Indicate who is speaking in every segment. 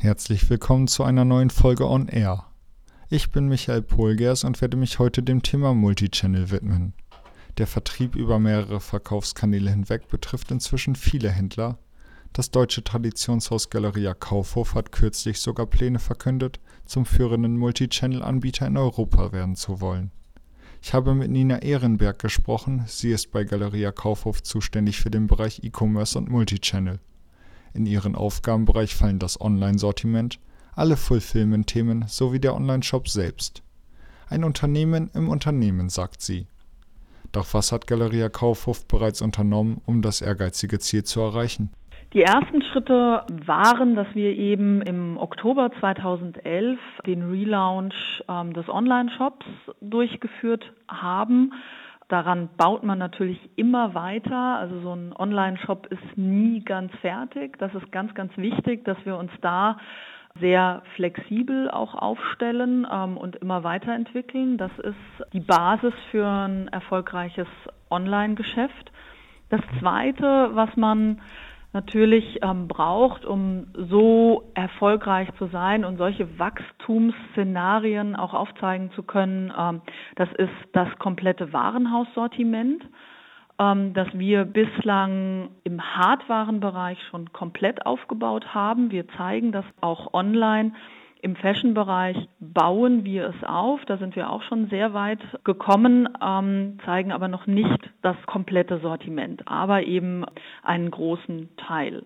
Speaker 1: Herzlich willkommen zu einer neuen Folge On Air. Ich bin Michael Polgers und werde mich heute dem Thema Multichannel widmen. Der Vertrieb über mehrere Verkaufskanäle hinweg betrifft inzwischen viele Händler. Das deutsche Traditionshaus Galeria Kaufhof hat kürzlich sogar Pläne verkündet, zum führenden Multichannel-Anbieter in Europa werden zu wollen. Ich habe mit Nina Ehrenberg gesprochen, sie ist bei Galeria Kaufhof zuständig für den Bereich E-Commerce und Multichannel. In ihren Aufgabenbereich fallen das Online-Sortiment, alle Fulfillment-Themen sowie der Online-Shop selbst. Ein Unternehmen im Unternehmen, sagt sie. Doch was hat Galeria Kaufhof bereits unternommen, um das ehrgeizige Ziel zu erreichen?
Speaker 2: Die ersten Schritte waren, dass wir eben im Oktober 2011 den Relaunch ähm, des Online-Shops durchgeführt haben. Daran baut man natürlich immer weiter. Also so ein Online-Shop ist nie ganz fertig. Das ist ganz, ganz wichtig, dass wir uns da sehr flexibel auch aufstellen ähm, und immer weiterentwickeln. Das ist die Basis für ein erfolgreiches Online-Geschäft. Das Zweite, was man natürlich ähm, braucht, um so erfolgreich zu sein und solche Wachstumsszenarien auch aufzeigen zu können, ähm, das ist das komplette Warenhaussortiment, ähm, das wir bislang im Hardwarenbereich schon komplett aufgebaut haben. Wir zeigen das auch online im Fashion-Bereich bauen wir es auf. Da sind wir auch schon sehr weit gekommen, ähm, zeigen aber noch nicht das komplette Sortiment, aber eben einen großen Teil.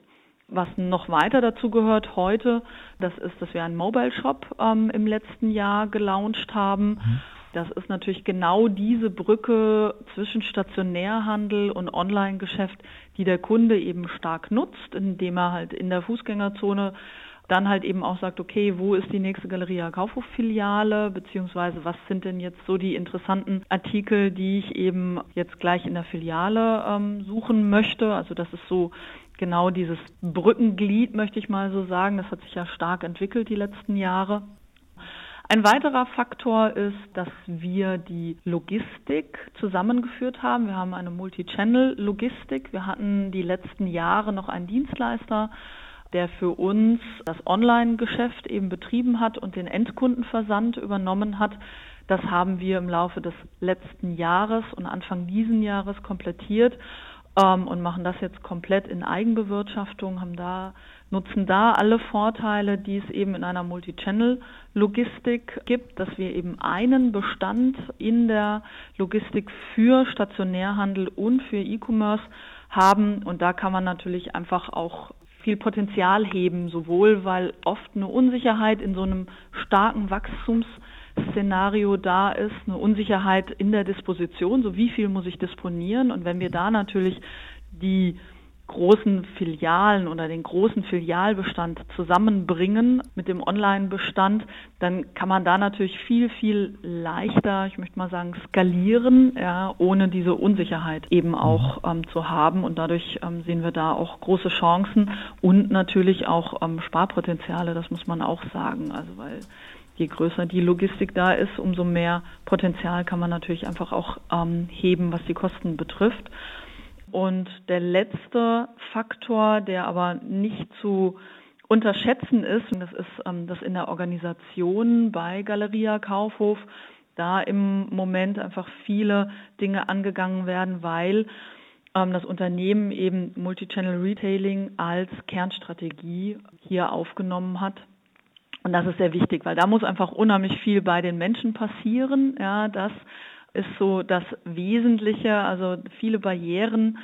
Speaker 2: Was noch weiter dazu gehört heute, das ist, dass wir einen Mobile Shop ähm, im letzten Jahr gelauncht haben. Mhm. Das ist natürlich genau diese Brücke zwischen Stationärhandel und Online-Geschäft, die der Kunde eben stark nutzt, indem er halt in der Fußgängerzone dann halt eben auch sagt, okay, wo ist die nächste Galeria Kaufhof-Filiale, beziehungsweise was sind denn jetzt so die interessanten Artikel, die ich eben jetzt gleich in der Filiale ähm, suchen möchte. Also das ist so genau dieses Brückenglied, möchte ich mal so sagen. Das hat sich ja stark entwickelt die letzten Jahre. Ein weiterer Faktor ist, dass wir die Logistik zusammengeführt haben. Wir haben eine Multi-Channel-Logistik. Wir hatten die letzten Jahre noch einen Dienstleister der für uns das Online-Geschäft eben betrieben hat und den Endkundenversand übernommen hat. Das haben wir im Laufe des letzten Jahres und Anfang diesen Jahres komplettiert ähm, und machen das jetzt komplett in Eigenbewirtschaftung, haben da, nutzen da alle Vorteile, die es eben in einer Multi-Channel-Logistik gibt, dass wir eben einen Bestand in der Logistik für Stationärhandel und für E-Commerce haben. Und da kann man natürlich einfach auch viel Potenzial heben, sowohl weil oft eine Unsicherheit in so einem starken Wachstumsszenario da ist, eine Unsicherheit in der Disposition, so wie viel muss ich disponieren. Und wenn wir da natürlich die großen Filialen oder den großen Filialbestand zusammenbringen mit dem Online-Bestand, dann kann man da natürlich viel, viel leichter, ich möchte mal sagen, skalieren, ja, ohne diese Unsicherheit eben auch mhm. ähm, zu haben. Und dadurch ähm, sehen wir da auch große Chancen und natürlich auch ähm, Sparpotenziale, das muss man auch sagen. Also weil je größer die Logistik da ist, umso mehr Potenzial kann man natürlich einfach auch ähm, heben, was die Kosten betrifft. Und der letzte Faktor, der aber nicht zu unterschätzen ist, und das ist, ähm, dass in der Organisation bei Galeria Kaufhof da im Moment einfach viele Dinge angegangen werden, weil ähm, das Unternehmen eben Multichannel Retailing als Kernstrategie hier aufgenommen hat. Und das ist sehr wichtig, weil da muss einfach unheimlich viel bei den Menschen passieren, ja, dass ist so das Wesentliche. Also viele Barrieren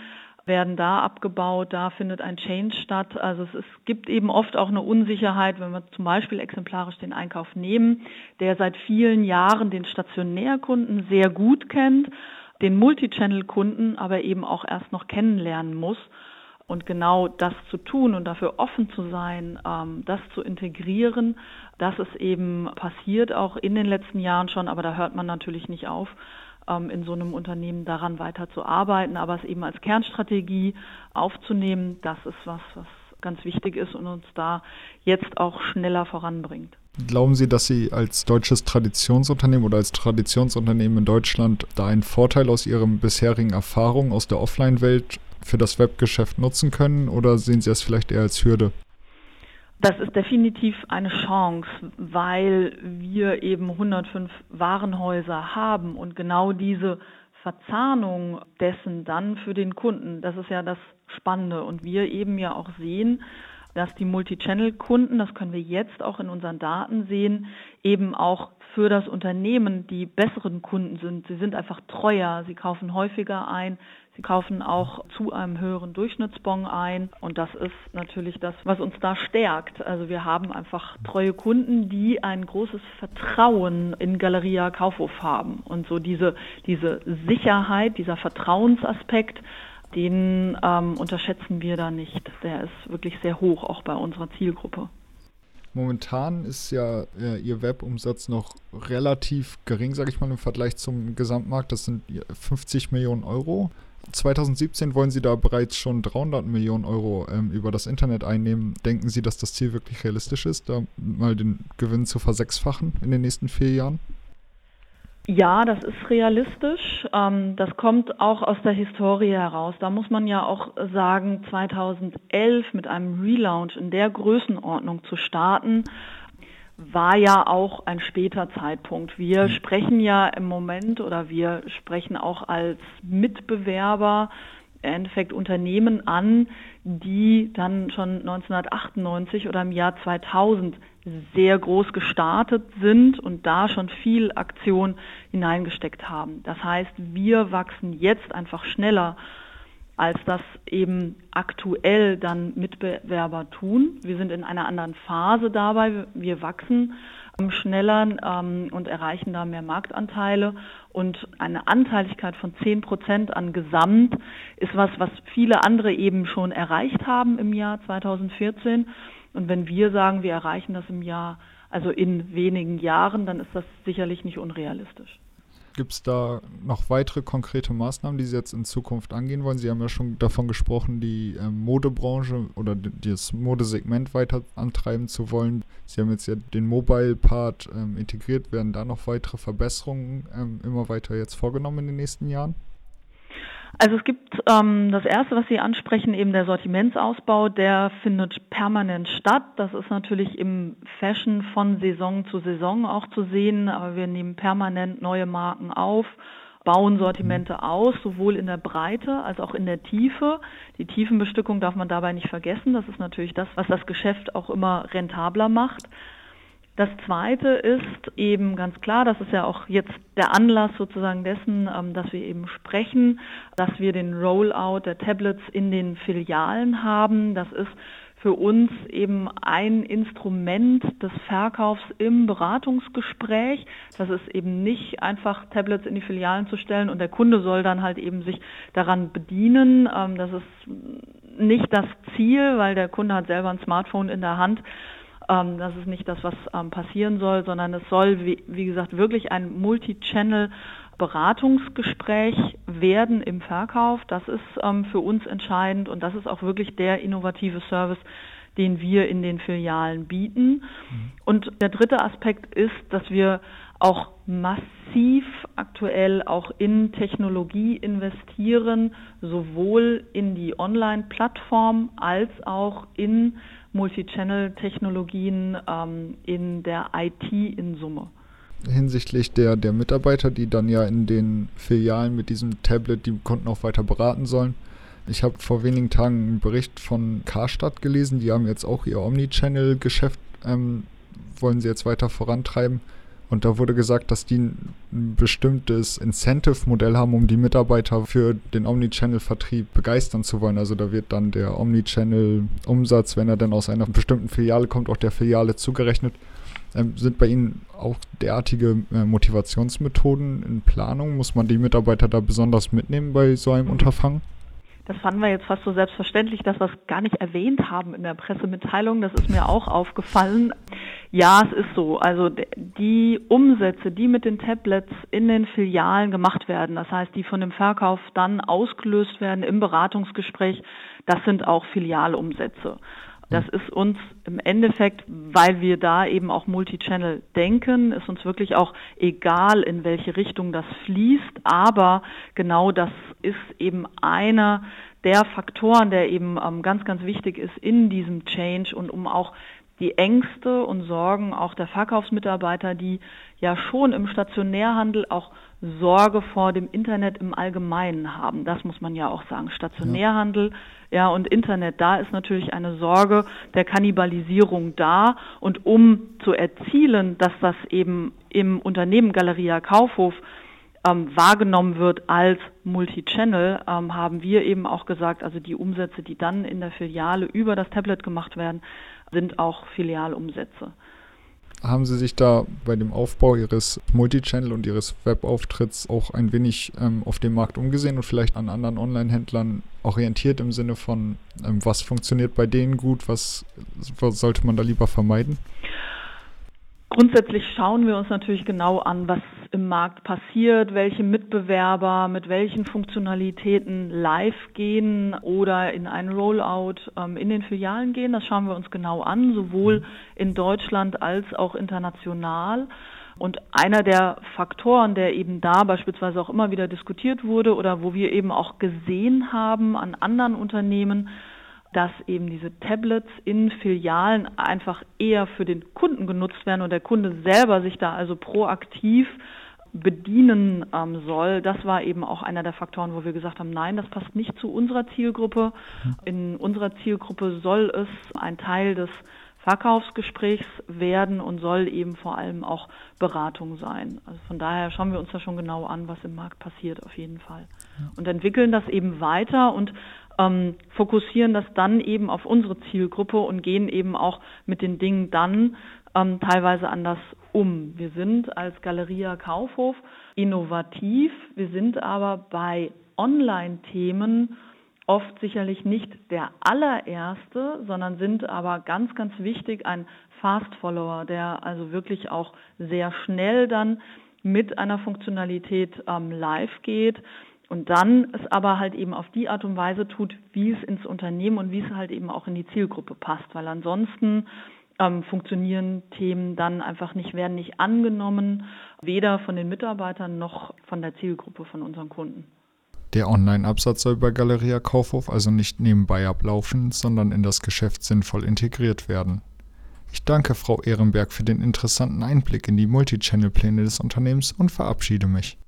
Speaker 2: werden da abgebaut, da findet ein Change statt. Also es, es, gibt eben oft auch eine Unsicherheit, wenn wir zum Beispiel exemplarisch den Einkauf nehmen, der seit vielen Jahren den Stationärkunden sehr gut kennt, den Multichannel-Kunden aber eben auch erst noch kennenlernen muss. Und genau das zu tun und dafür offen zu sein, ähm, das zu integrieren, das ist eben passiert auch in den letzten Jahren schon, aber da hört man natürlich nicht auf, ähm, in so einem Unternehmen daran weiter zu arbeiten, aber es eben als Kernstrategie aufzunehmen, das ist was, was ganz wichtig ist und uns da jetzt auch schneller voranbringt.
Speaker 1: Glauben Sie, dass Sie als deutsches Traditionsunternehmen oder als Traditionsunternehmen in Deutschland da einen Vorteil aus Ihren bisherigen Erfahrungen aus der Offline-Welt für das Webgeschäft nutzen können oder sehen Sie es vielleicht eher als Hürde?
Speaker 2: Das ist definitiv eine Chance, weil wir eben 105 Warenhäuser haben und genau diese Verzahnung dessen dann für den Kunden, das ist ja das Spannende und wir eben ja auch sehen, dass die Multichannel-Kunden, das können wir jetzt auch in unseren Daten sehen, eben auch für das Unternehmen die besseren Kunden sind. Sie sind einfach treuer, sie kaufen häufiger ein, sie kaufen auch zu einem höheren Durchschnittsbon ein und das ist natürlich das, was uns da stärkt. Also wir haben einfach treue Kunden, die ein großes Vertrauen in Galeria Kaufhof haben und so diese, diese Sicherheit, dieser Vertrauensaspekt, den ähm, unterschätzen wir da nicht. Der ist wirklich sehr hoch, auch bei unserer Zielgruppe.
Speaker 1: Momentan ist ja äh, Ihr Webumsatz noch relativ gering, sage ich mal, im Vergleich zum Gesamtmarkt. Das sind 50 Millionen Euro. 2017 wollen Sie da bereits schon 300 Millionen Euro ähm, über das Internet einnehmen. Denken Sie, dass das Ziel wirklich realistisch ist, da mal den Gewinn zu versechsfachen in den nächsten vier Jahren?
Speaker 2: Ja, das ist realistisch. Ähm, das kommt auch aus der Historie heraus. Da muss man ja auch sagen, 2011 mit einem Relaunch in der Größenordnung zu starten, war ja auch ein später Zeitpunkt. Wir mhm. sprechen ja im Moment oder wir sprechen auch als Mitbewerber im Endeffekt Unternehmen an, die dann schon 1998 oder im Jahr 2000 sehr groß gestartet sind und da schon viel Aktion hineingesteckt haben. Das heißt, wir wachsen jetzt einfach schneller, als das eben aktuell dann Mitbewerber tun. Wir sind in einer anderen Phase dabei. Wir wachsen schneller ähm, und erreichen da mehr Marktanteile. Und eine Anteiligkeit von 10 Prozent an Gesamt ist was, was viele andere eben schon erreicht haben im Jahr 2014. Und wenn wir sagen, wir erreichen das im Jahr, also in wenigen Jahren, dann ist das sicherlich nicht unrealistisch.
Speaker 1: Gibt es da noch weitere konkrete Maßnahmen, die Sie jetzt in Zukunft angehen wollen? Sie haben ja schon davon gesprochen, die ähm, Modebranche oder das Modesegment weiter antreiben zu wollen. Sie haben jetzt ja den Mobile-Part ähm, integriert. Werden da noch weitere Verbesserungen ähm, immer weiter jetzt vorgenommen in den nächsten Jahren?
Speaker 2: Also es gibt ähm, das Erste, was Sie ansprechen, eben der Sortimentsausbau, der findet permanent statt. Das ist natürlich im Fashion von Saison zu Saison auch zu sehen, aber wir nehmen permanent neue Marken auf, bauen Sortimente aus, sowohl in der Breite als auch in der Tiefe. Die Tiefenbestückung darf man dabei nicht vergessen. Das ist natürlich das, was das Geschäft auch immer rentabler macht. Das Zweite ist eben ganz klar, das ist ja auch jetzt der Anlass sozusagen dessen, ähm, dass wir eben sprechen, dass wir den Rollout der Tablets in den Filialen haben. Das ist für uns eben ein Instrument des Verkaufs im Beratungsgespräch. Das ist eben nicht einfach Tablets in die Filialen zu stellen und der Kunde soll dann halt eben sich daran bedienen. Ähm, das ist nicht das Ziel, weil der Kunde hat selber ein Smartphone in der Hand ähm, das ist nicht das, was ähm, passieren soll, sondern es soll, wie, wie gesagt, wirklich ein Multi-Channel Beratungsgespräch werden im Verkauf. Das ist ähm, für uns entscheidend und das ist auch wirklich der innovative Service, den wir in den Filialen bieten. Mhm. Und der dritte Aspekt ist, dass wir auch massiv aktuell auch in Technologie investieren, sowohl in die Online-Plattform als auch in Multichannel-Technologien ähm, in der IT in Summe.
Speaker 1: Hinsichtlich der, der Mitarbeiter, die dann ja in den Filialen mit diesem Tablet die Kunden auch weiter beraten sollen. Ich habe vor wenigen Tagen einen Bericht von Karstadt gelesen, die haben jetzt auch ihr Omnichannel-Geschäft, ähm, wollen sie jetzt weiter vorantreiben. Und da wurde gesagt, dass die ein bestimmtes Incentive-Modell haben, um die Mitarbeiter für den Omnichannel-Vertrieb begeistern zu wollen. Also da wird dann der Omnichannel-Umsatz, wenn er dann aus einer bestimmten Filiale kommt, auch der Filiale zugerechnet. Ähm, sind bei Ihnen auch derartige äh, Motivationsmethoden in Planung? Muss man die Mitarbeiter da besonders mitnehmen bei so einem Unterfangen?
Speaker 2: Das fanden wir jetzt fast so selbstverständlich, dass wir es gar nicht erwähnt haben in der Pressemitteilung. Das ist mir auch aufgefallen. Ja, es ist so. Also die Umsätze, die mit den Tablets in den Filialen gemacht werden, das heißt, die von dem Verkauf dann ausgelöst werden im Beratungsgespräch, das sind auch Filialumsätze. Das ist uns im Endeffekt, weil wir da eben auch Multichannel denken, ist uns wirklich auch egal, in welche Richtung das fließt. Aber genau das ist eben einer der Faktoren, der eben ähm, ganz, ganz wichtig ist in diesem Change und um auch die Ängste und Sorgen auch der Verkaufsmitarbeiter, die ja schon im Stationärhandel auch Sorge vor dem Internet im Allgemeinen haben. Das muss man ja auch sagen. Stationärhandel, ja, und Internet, da ist natürlich eine Sorge der Kannibalisierung da. Und um zu erzielen, dass das eben im Unternehmen Galeria Kaufhof ähm, wahrgenommen wird als Multichannel, ähm, haben wir eben auch gesagt, also die Umsätze, die dann in der Filiale über das Tablet gemacht werden, sind auch Filialumsätze.
Speaker 1: Haben Sie sich da bei dem Aufbau Ihres Multichannel und Ihres Webauftritts auch ein wenig ähm, auf dem Markt umgesehen und vielleicht an anderen Online-Händlern orientiert im Sinne von, ähm, was funktioniert bei denen gut, was, was sollte man da lieber vermeiden?
Speaker 2: Grundsätzlich schauen wir uns natürlich genau an, was im Markt passiert, welche Mitbewerber mit welchen Funktionalitäten live gehen oder in einen Rollout ähm, in den Filialen gehen. Das schauen wir uns genau an, sowohl in Deutschland als auch international. Und einer der Faktoren, der eben da beispielsweise auch immer wieder diskutiert wurde oder wo wir eben auch gesehen haben an anderen Unternehmen, dass eben diese Tablets in Filialen einfach eher für den Kunden genutzt werden und der Kunde selber sich da also proaktiv bedienen ähm, soll. Das war eben auch einer der Faktoren, wo wir gesagt haben, nein, das passt nicht zu unserer Zielgruppe. In unserer Zielgruppe soll es ein Teil des Verkaufsgesprächs werden und soll eben vor allem auch Beratung sein. Also von daher schauen wir uns da schon genau an, was im Markt passiert, auf jeden Fall. Und entwickeln das eben weiter und ähm, fokussieren das dann eben auf unsere Zielgruppe und gehen eben auch mit den Dingen dann ähm, teilweise anders um. Wir sind als Galeria Kaufhof innovativ, wir sind aber bei Online-Themen oft sicherlich nicht der allererste, sondern sind aber ganz, ganz wichtig ein Fast Follower, der also wirklich auch sehr schnell dann mit einer Funktionalität ähm, live geht und dann es aber halt eben auf die Art und Weise tut, wie es ins Unternehmen und wie es halt eben auch in die Zielgruppe passt, weil ansonsten ähm, funktionieren Themen dann einfach nicht, werden nicht angenommen, weder von den Mitarbeitern noch von der Zielgruppe von unseren Kunden.
Speaker 1: Der Online-Absatz soll bei Galeria Kaufhof also nicht nebenbei ablaufen, sondern in das Geschäft sinnvoll integriert werden. Ich danke Frau Ehrenberg für den interessanten Einblick in die Multichannel-Pläne des Unternehmens und verabschiede mich.